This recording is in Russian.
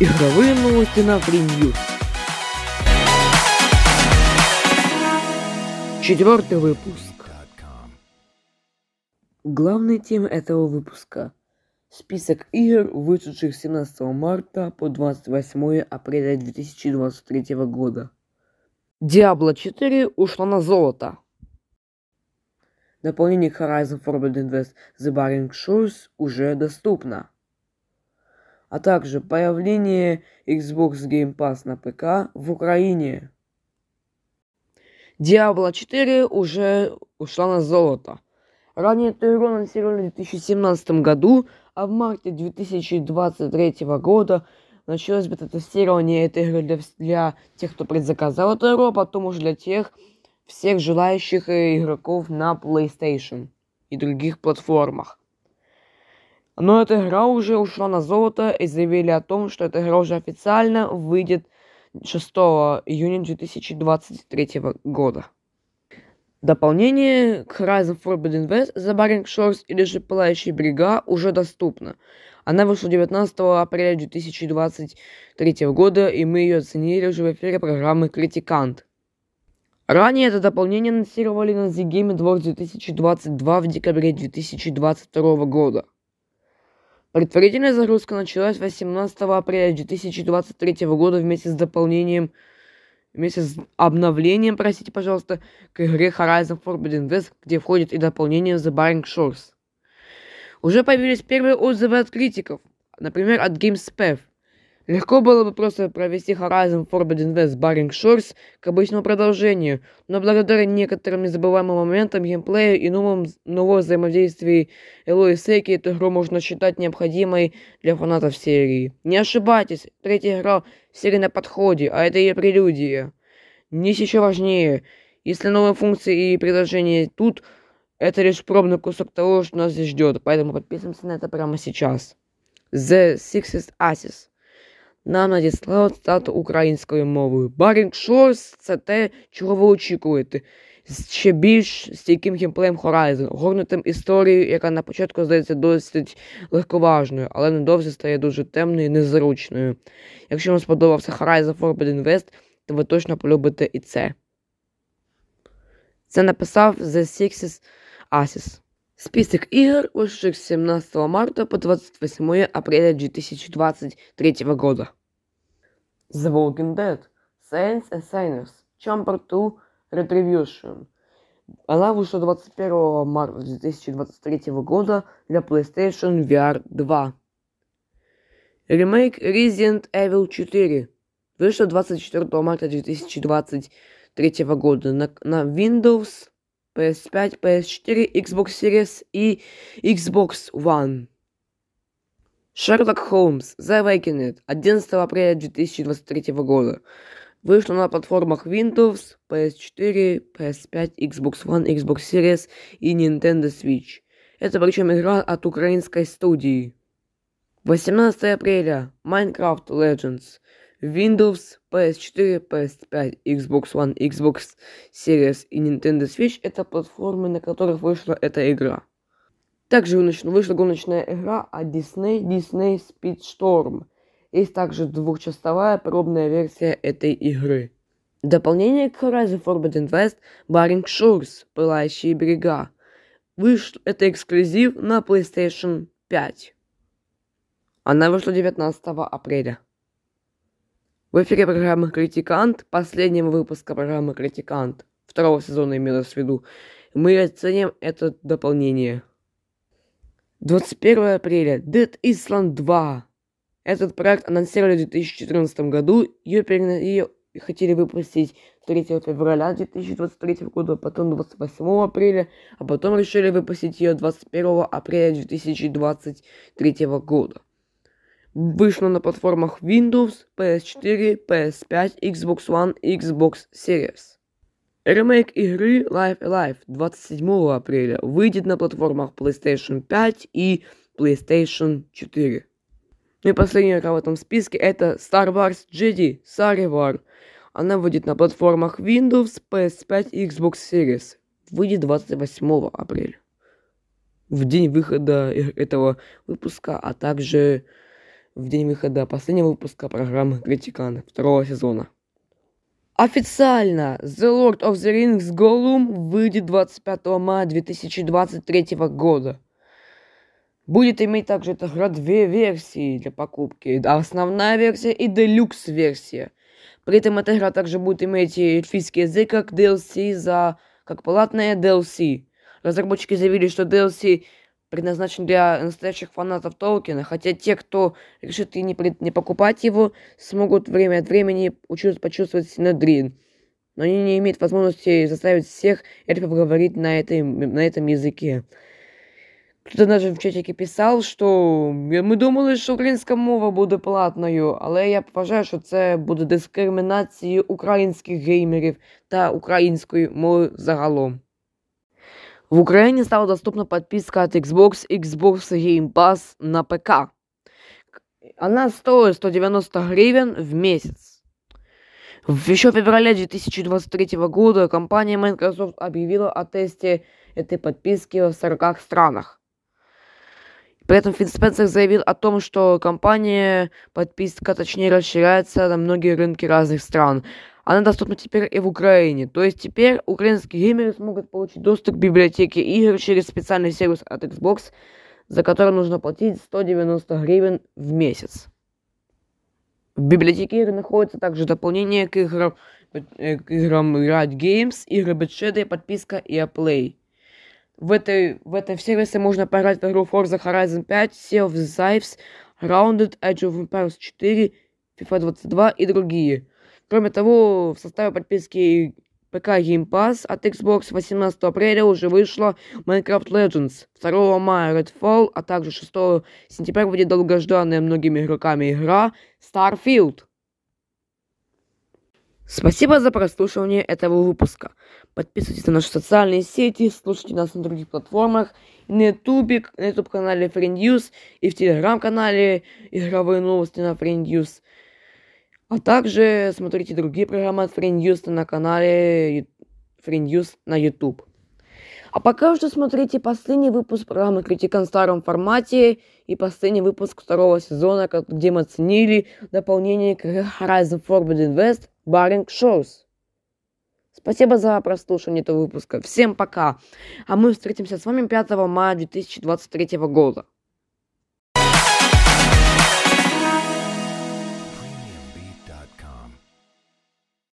Игровые новости на Free Четвертый выпуск. Главная тема этого выпуска – список игр, вышедших с 17 марта по 28 апреля 2023 года. Diablo 4 ушла на золото. Дополнение Horizon Forbidden West The Barring Shores уже доступно. А также появление Xbox Game Pass на ПК в Украине. Diablo 4 уже ушла на золото. Ранее эту игру анонсировали в 2017 году, а в марте 2023 года началось бета-тестирование этой игры для, для тех, кто предзаказал эту игру, а потом уже для тех, всех желающих игроков на PlayStation и других платформах. Но эта игра уже ушла на золото и заявили о том, что эта игра уже официально выйдет 6 июня 2023 года. Дополнение к Horizon Forbidden West The Barring Shores или же Пылающие берега уже доступно. Она вышла 19 апреля 2023 года, и мы ее оценили уже в эфире программы «Критикант». Ранее это дополнение анонсировали на The Game Awards 2022 в декабре 2022 года. Предварительная загрузка началась 18 апреля 2023 года вместе с дополнением, вместе с обновлением, простите, пожалуйста, к игре Horizon Forbidden West, где входит и дополнение The Barring Shores. Уже появились первые отзывы от критиков, например, от GameSpef – Легко было бы просто провести Horizon Forbidden West Barring Shores к обычному продолжению, но благодаря некоторым незабываемым моментам геймплея и новым, нового взаимодействия Элой и Сейки эту игру можно считать необходимой для фанатов серии. Не ошибайтесь, третья игра серии на подходе, а это ее прелюдия. Здесь еще важнее, если новые функции и предложения тут, это лишь пробный кусок того, что нас здесь ждет, поэтому подписываемся на это прямо сейчас. The Sixth Assist нам надіслали цитату українською мовою. Барінг Шорс це те, чого ви очікуєте. Ще більш стійким геймплеєм Horizon, горнутим історією, яка на початку здається досить легковажною, але недовзі стає дуже темною і незручною. Якщо вам сподобався Horizon Forbidden West, то ви точно полюбите і це. Це написав The Sixes Asis. Список игр, вышедших с 17 марта по 28 апреля 2023 года. The Walking Dead, Saints and Sinners, Chamber 2, Retribution. Она вышла 21 марта 2023 года для PlayStation VR 2. Ремейк Resident Evil 4 вышла 24 марта 2023 года на, на Windows PS5, PS4, Xbox Series и Xbox One. Sherlock Holmes The Awakened 11 апреля 2023 года. Вышла на платформах Windows, PS4, PS5, Xbox One, Xbox Series и Nintendo Switch. Это причем игра от украинской студии. 18 апреля Minecraft Legends. Windows, PS4, PS5, Xbox One, Xbox Series и Nintendo Switch – это платформы, на которых вышла эта игра. Также вышла гоночная игра от Disney, Disney Speedstorm. Есть также двухчастовая пробная версия этой игры. Дополнение к Horizon Forbidden West Barring Shores, Пылающие берега. Вышел, это эксклюзив на PlayStation 5. Она вышла 19 апреля. В эфире программы «Критикант», последнего выпуска программы «Критикант», второго сезона имелось в виду, мы оценим это дополнение. 21 апреля Dead Island 2. Этот проект анонсировали в 2014 году, ее, ее хотели выпустить 3 февраля 2023 года, потом 28 апреля, а потом решили выпустить ее 21 апреля 2023 года. Вышла на платформах Windows, PS4, PS5, Xbox One Xbox Series. Ремейк игры Life Alive 27 апреля выйдет на платформах PlayStation 5 и PlayStation 4. Ну и последняя игра в этом списке это Star Wars Jedi Sarivar. Она выйдет на платформах Windows, PS5 и Xbox Series. Выйдет 28 апреля. В день выхода этого выпуска, а также в день выхода последнего выпуска программы Критиканы второго сезона. Официально The Lord of the Rings Gollum выйдет 25 мая 2023 года. Будет иметь также эта игра две версии для покупки. Основная версия и делюкс версия. При этом эта игра также будет иметь эльфийский язык как DLC за как платная DLC. Разработчики заявили, что DLC предназначен для настоящих фанатов Толкина, хотя те, кто решит и не, не покупать его, смогут время от времени почувствовать синодрин. Но они не имеют возможности заставить всех эльфов говорить на, этой, на этом языке. Кто-то даже в чатике писав, що ми думали, що українська мова буде платною, але я вважаю, що це буде дискримінацією українських геймерів та української мови загалом. В Україні стала доступна подписка от Xbox Xbox Game Pass на ПК. Она стоит 190 гривен в месяц. Еще в феврале 2023 года компания Microsoft объявила о тесте этой подписки в 40 странах. При этом Финн Спенсер заявил о том, что компания подписка, точнее, расширяется на многие рынки разных стран. Она доступна теперь и в Украине. То есть теперь украинские геймеры смогут получить доступ к библиотеке игр через специальный сервис от Xbox, за который нужно платить 190 гривен в месяц. В библиотеке игр находится также дополнение к играм, э, к играм Riot Games, игры и подписка EA Play. В этой, в этой сервисе можно поиграть в игру Forza Horizon 5, Sea of the Thieves, Grounded, Edge of Empires 4, FIFA 22 и другие. Кроме того, в составе подписки ПК Game Pass от Xbox 18 апреля уже вышла Minecraft Legends, 2 мая Redfall, а также 6 сентября выйдет долгожданная многими игроками игра Starfield. Спасибо за прослушивание этого выпуска. Подписывайтесь на наши социальные сети, слушайте нас на других платформах, на ютубе, на ютуб канале Friend News и в телеграм-канале Игровые новости на Friend News. А также смотрите другие программы от Friend News на канале Friend News на YouTube. А пока что смотрите последний выпуск программы Критикан в старом формате и последний выпуск второго сезона, где мы оценили дополнение к Horizon Forbidden West Баринг Шоус. Спасибо за прослушивание этого выпуска. Всем пока. А мы встретимся с вами 5 мая 2023 года.